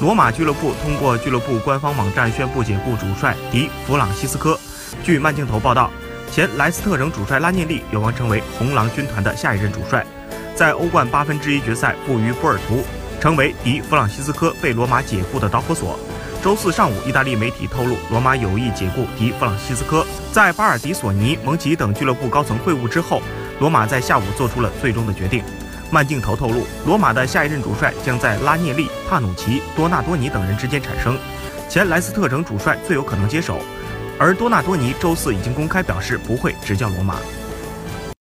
罗马俱乐部通过俱乐部官方网站宣布解雇主帅迪弗朗西斯科。据慢镜头报道，前莱斯特城主帅拉涅利有望成为红狼军团的下一任主帅。在欧冠八分之一决赛负于波尔图，成为迪弗朗西斯科被罗马解雇的导火索。周四上午，意大利媒体透露，罗马有意解雇迪弗朗西斯科。在巴尔迪索尼、蒙奇等俱乐部高层会晤之后，罗马在下午做出了最终的决定。慢镜头透露，罗马的下一任主帅将在拉涅利、帕努奇、多纳多尼等人之间产生，前莱斯特城主帅最有可能接手，而多纳多尼周四已经公开表示不会执教罗马。